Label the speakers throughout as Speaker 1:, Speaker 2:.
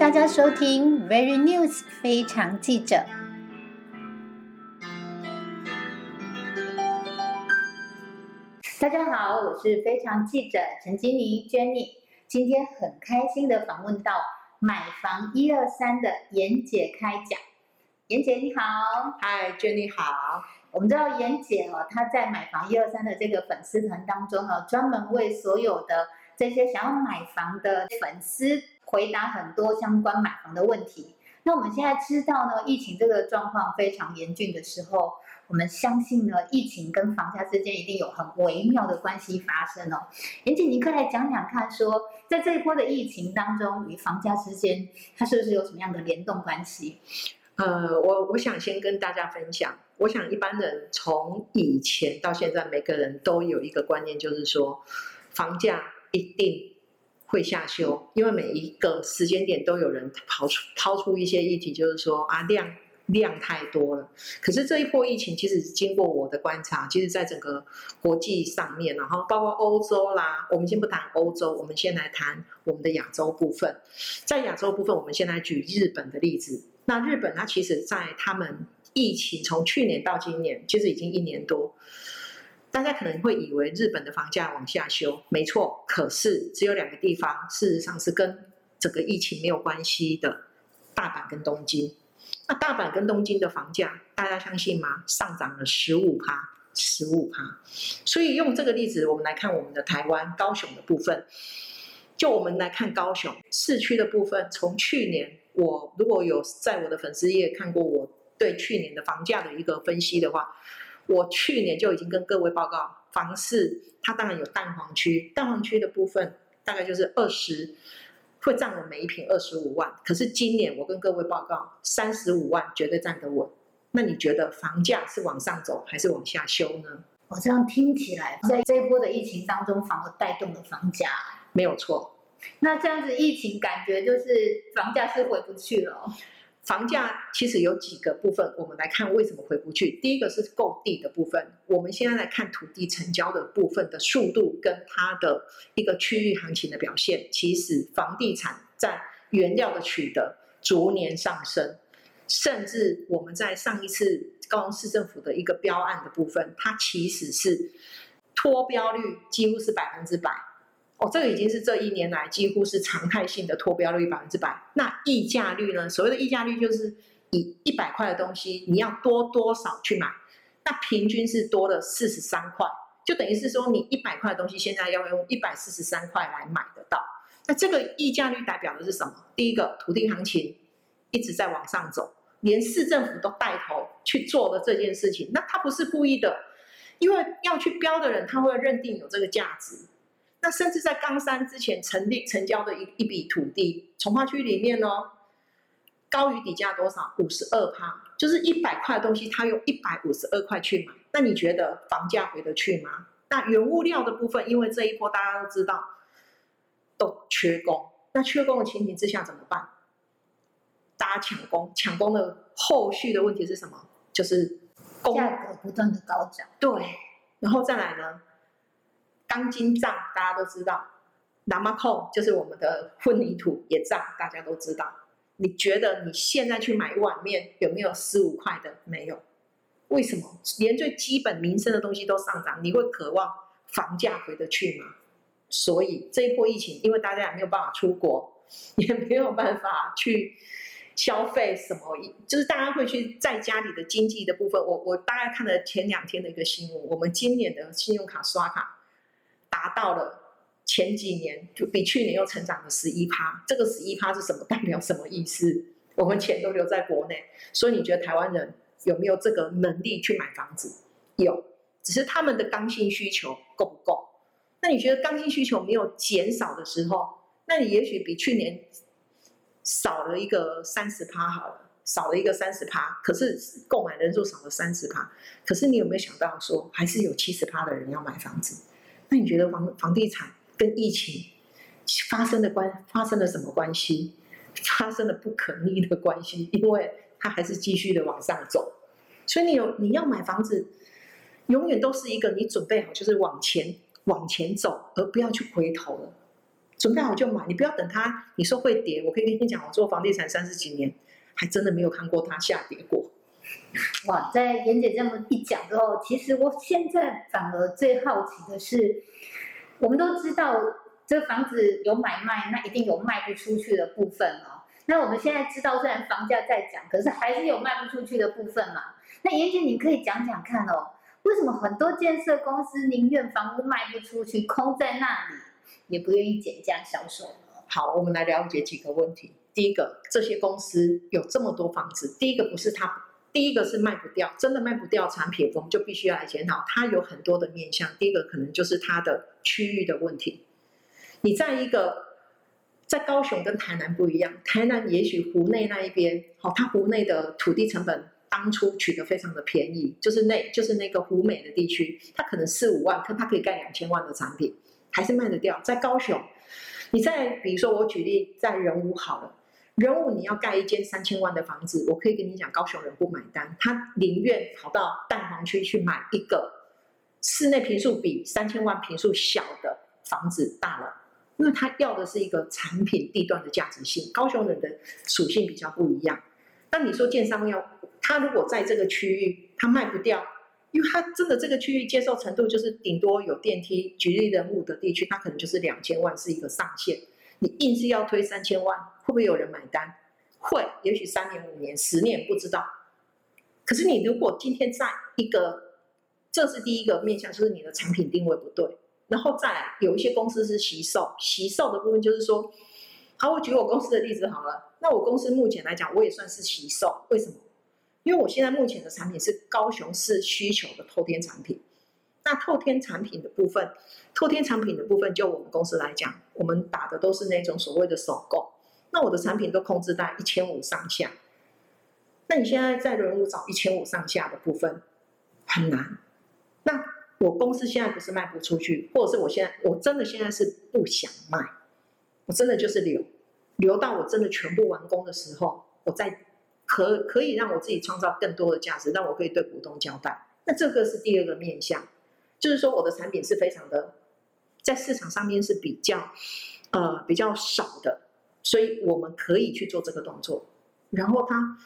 Speaker 1: 大家收听 Very News 非常记者。大家好，我是非常记者陈金妮 Jenny。今天很开心的访问到买房一二三的严姐开讲。严姐你好，
Speaker 2: 嗨，Jenny 好。
Speaker 1: 我们知道严姐哦，她在买房一二三的这个粉丝团当中哦，专门为所有的这些想要买房的粉丝回答很多相关买房的问题。那我们现在知道呢，疫情这个状况非常严峻的时候，我们相信呢，疫情跟房价之间一定有很微妙的关系发生哦。严姐，你可以来讲讲看，说在这一波的疫情当中与房价之间，它是不是有什么样的联动关系？
Speaker 2: 呃，我我想先跟大家分享，我想一般人从以前到现在，每个人都有一个观念，就是说房价一定会下修，因为每一个时间点都有人抛出抛出一些议题，就是说啊量量太多了。可是这一波疫情，其实经过我的观察，其实在整个国际上面，然后包括欧洲啦，我们先不谈欧洲，我们先来谈我们的亚洲部分。在亚洲部分，我们先来举日本的例子。那日本它其实，在他们疫情从去年到今年，其实已经一年多。大家可能会以为日本的房价往下修，没错。可是只有两个地方，事实上是跟整个疫情没有关系的，大阪跟东京。那大阪跟东京的房价，大家相信吗？上涨了十五趴，十五趴。所以用这个例子，我们来看我们的台湾高雄的部分。就我们来看高雄市区的部分，从去年。我如果有在我的粉丝页看过我对去年的房价的一个分析的话，我去年就已经跟各位报告，房市它当然有淡黄区，淡黄区的部分大概就是二十，会占我每一平二十五万。可是今年我跟各位报告，三十五万绝对站得稳。那你觉得房价是往上走还是往下修呢？
Speaker 1: 我这样听起来，在这一波的疫情当中，反而带动了房价，
Speaker 2: 没有错。
Speaker 1: 那这样子疫情感觉就是房价是回不去了。
Speaker 2: 房价其实有几个部分，我们来看为什么回不去。第一个是购地的部分，我们现在来看土地成交的部分的速度跟它的一个区域行情的表现。其实房地产在原料的取得逐年上升，甚至我们在上一次高雄市政府的一个标案的部分，它其实是脱标率几乎是百分之百。哦，这个已经是这一年来几乎是常态性的脱标率百分之百。那溢价率呢？所谓的溢价率就是以一百块的东西，你要多多少去买，那平均是多了四十三块，就等于是说你一百块的东西现在要用一百四十三块来买得到。那这个溢价率代表的是什么？第一个，土地行情一直在往上走，连市政府都带头去做了这件事情。那他不是故意的，因为要去标的人他会认定有这个价值。那甚至在冈山之前成立成交的一一笔土地，从化区里面呢，高于底价多少？五十二趴，就是一百块的东西，他用一百五十二块去买。那你觉得房价回得去吗？那原物料的部分，因为这一波大家都知道都缺工，那缺工的情形之下怎么办？大家抢工，抢工的后续的问题是什么？就是
Speaker 1: 价格不断的高涨。
Speaker 2: 对，然后再来呢？钢筋涨，大家都知道；南马控就是我们的混凝土也涨，大家都知道。你觉得你现在去买一碗面有没有十五块的？没有。为什么？连最基本民生的东西都上涨，你会渴望房价回得去吗？所以这一波疫情，因为大家也没有办法出国，也没有办法去消费什么，就是大家会去在家里的经济的部分。我我大概看了前两天的一个新闻，我们今年的信用卡刷卡。达到了前几年就比去年又成长了十一趴，这个十一趴是什么 代表什么意思？我们钱都留在国内，所以你觉得台湾人有没有这个能力去买房子？有，只是他们的刚性需求够不够？那你觉得刚性需求没有减少的时候，那你也许比去年少了一个三十趴好了，少了一个三十趴，可是购买人数少了三十趴，可是你有没有想到说，还是有七十趴的人要买房子？那你觉得房房地产跟疫情发生的关发生了什么关系？发生了不可逆的关系，因为它还是继续的往上走。所以你有你要买房子，永远都是一个你准备好就是往前往前走，而不要去回头了。准备好就买，你不要等它你说会跌。我可以跟你讲，我做房地产三十几年，还真的没有看过它下跌过。
Speaker 1: 哇，在妍姐这么一讲之后，其实我现在反而最好奇的是，我们都知道这房子有买卖，那一定有卖不出去的部分哦。那我们现在知道，虽然房价在涨，可是还是有卖不出去的部分嘛。那妍姐，你可以讲讲看哦，为什么很多建设公司宁愿房屋卖不出去，空在那里，也不愿意减价销售呢？
Speaker 2: 好，我们来了解几个问题。第一个，这些公司有这么多房子，第一个不是它。第一个是卖不掉，真的卖不掉产品，我们就必须要来检讨。它有很多的面向。第一个可能就是它的区域的问题。你在一个在高雄跟台南不一样，台南也许湖内那一边，好，它湖内的土地成本当初取得非常的便宜，就是那就是那个湖美的地区，它可能四五万，可它可以盖两千万的产品，还是卖得掉。在高雄，你在比如说我举例在仁武好了。人物你要盖一间三千万的房子，我可以跟你讲，高雄人不买单，他宁愿跑到蛋黄区去买一个室内平数比三千万平数小的房子大了，因为他要的是一个产品地段的价值性。高雄人的属性比较不一样。那你说建商要他如果在这个区域他卖不掉，因为他真的这个区域接受程度就是顶多有电梯，举例人物的地区，他可能就是两千万是一个上限。你硬是要推三千万，会不会有人买单？会，也许三年、五年、十年不知道。可是你如果今天在一个，这是第一个面向，就是你的产品定位不对。然后再来，有一些公司是习售，习售的部分就是说，好，我举我公司的例子好了。那我公司目前来讲，我也算是习售，为什么？因为我现在目前的产品是高雄市需求的透天产品。那透天产品的部分，透天产品的部分，就我们公司来讲，我们打的都是那种所谓的首购。那我的产品都控制在一千五上下。那你现在在人物找一千五上下的部分很难。那我公司现在不是卖不出去，或者是我现在我真的现在是不想卖，我真的就是留留到我真的全部完工的时候，我再可可以让我自己创造更多的价值，让我可以对股东交代。那这个是第二个面向。就是说，我的产品是非常的，在市场上面是比较，呃，比较少的，所以我们可以去做这个动作。然后它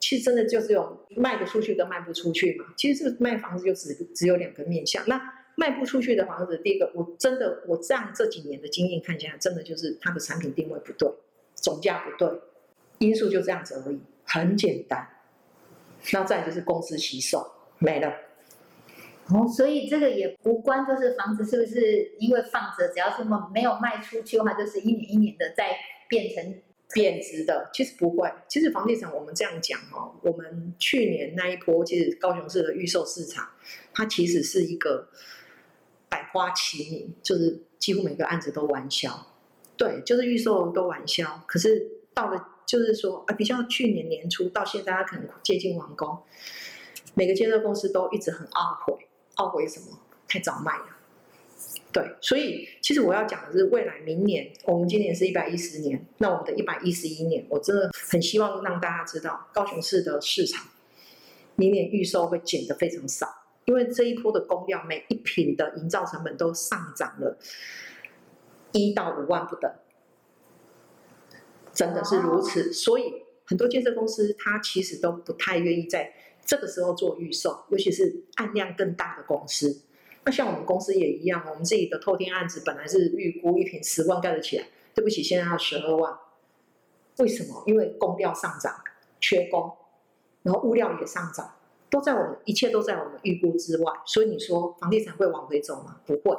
Speaker 2: 其实真的就是有卖得出去跟卖不出去嘛。其实这个卖房子就只只有两个面向。那卖不出去的房子，第一个我真的我这样这几年的经验看起来，真的就是它的产品定位不对，总价不对，因素就这样子而已，很简单。那再就是公司洗手没了。
Speaker 1: 哦，所以这个也无关，就是房子是不是因为放着，只要是没没有卖出去的话，就是一年一年的在变成
Speaker 2: 贬值的。其实不会，其实房地产我们这样讲哦，我们去年那一波，其实高雄市的预售市场，它其实是一个百花齐鸣，就是几乎每个案子都完销。对，就是预售都完销，可是到了就是说啊，比较去年年初到现在，它可能接近完工，每个建设公司都一直很懊悔。懊悔什么？太早卖了。对，所以其实我要讲的是，未来明年，我们今年是一百一十年，那我们的一百一十一年，我真的很希望让大家知道，高雄市的市场明年预售会减的非常少，因为这一波的工料每一品的营造成本都上涨了一到五万不等，真的是如此。所以很多建设公司，它其实都不太愿意在。这个时候做预售，尤其是案量更大的公司，那像我们公司也一样，我们自己的透天案子本来是预估一平十万盖得起来，对不起，现在要十二万。为什么？因为工料上涨，缺工，然后物料也上涨，都在我们一切都在我们预估之外。所以你说房地产会往回走吗？不会。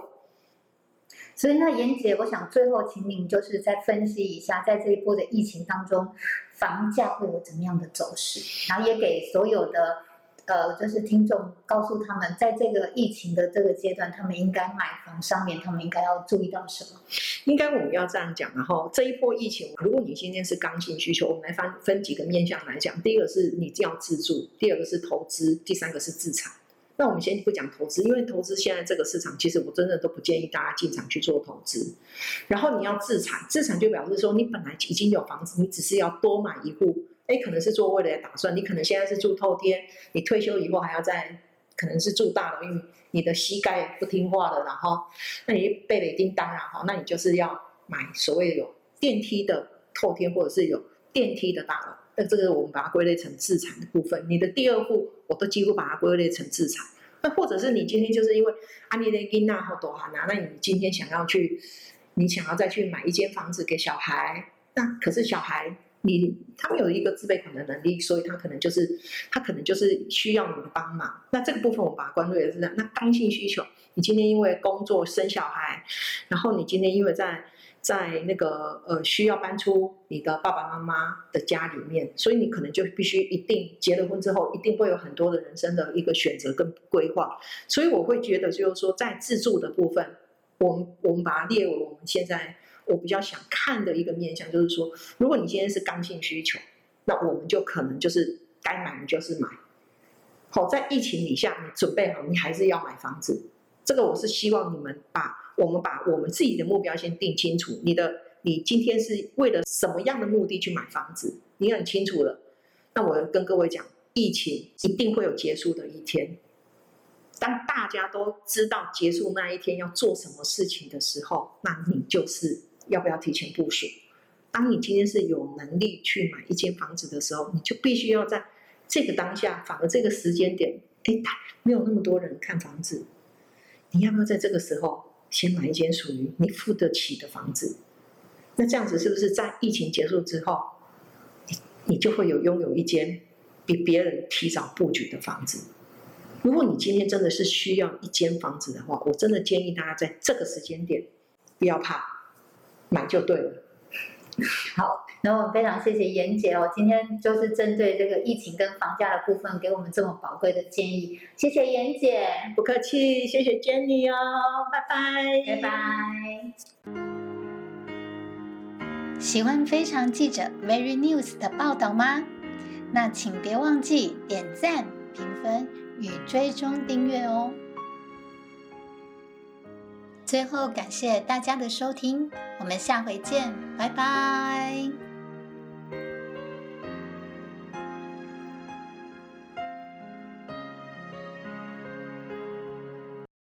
Speaker 1: 所以那严姐，我想最后请您就是再分析一下，在这一波的疫情当中。房价会有怎么样的走势？然后也给所有的呃，就是听众告诉他们，在这个疫情的这个阶段，他们应该买房上面，他们应该要注意到什么？
Speaker 2: 应该我们要这样讲，然后这一波疫情，如果你今天是刚性需求，我们来分分几个面向来讲。第一个是你要自住，第二个是投资，第三个是自产。那我们先不讲投资，因为投资现在这个市场，其实我真的都不建议大家进场去做投资。然后你要自产，自产就表示说你本来已经有房子，你只是要多买一户。哎，可能是做未来打算，你可能现在是住透天，你退休以后还要再可能是住大楼，因为你的膝盖不听话了，然后那你背了叮当啊，哈，那你就是要买所谓有电梯的透天，或者是有电梯的大楼，那这个我们把它归类成自产的部分。你的第二户，我都几乎把它归类成自产。那或者是你今天就是因为安利的金娜或多哈娜，那你今天想要去，你想要再去买一间房子给小孩，那可是小孩。你他们有一个自备款的能力，所以他可能就是他可能就是需要你的帮忙。那这个部分我把它关注也是这样那刚性需求。你今天因为工作生小孩，然后你今天因为在在那个呃需要搬出你的爸爸妈妈的家里面，所以你可能就必须一定结了婚之后，一定会有很多的人生的一个选择跟规划。所以我会觉得就是说，在自住的部分，我们我们把它列为我们现在。我比较想看的一个面向，就是说，如果你今天是刚性需求，那我们就可能就是该买你就是买。好，在疫情底下，你准备好，你还是要买房子。这个我是希望你们把我们把我们自己的目标先定清楚。你的你今天是为了什么样的目的去买房子？你很清楚了。那我跟各位讲，疫情一定会有结束的一天。当大家都知道结束那一天要做什么事情的时候，那你就是。要不要提前部署？当你今天是有能力去买一间房子的时候，你就必须要在这个当下，反而这个时间点，哎，没有那么多人看房子，你要不要在这个时候先买一间属于你付得起的房子？那这样子是不是在疫情结束之后，你你就会有拥有一间比别人提早布局的房子？如果你今天真的是需要一间房子的话，我真的建议大家在这个时间点不要怕。买就对了。
Speaker 1: 好，那我们非常谢谢妍姐哦，今天就是针对这个疫情跟房价的部分，给我们这么宝贵的建议。谢谢妍姐，
Speaker 2: 不客气，谢谢 Jenny 哦，拜拜，
Speaker 1: 拜拜。喜欢非常记者 Very News 的报道吗？那请别忘记点赞、评分与追踪订阅哦。最后，感谢大家的收听，我们下回见，拜拜。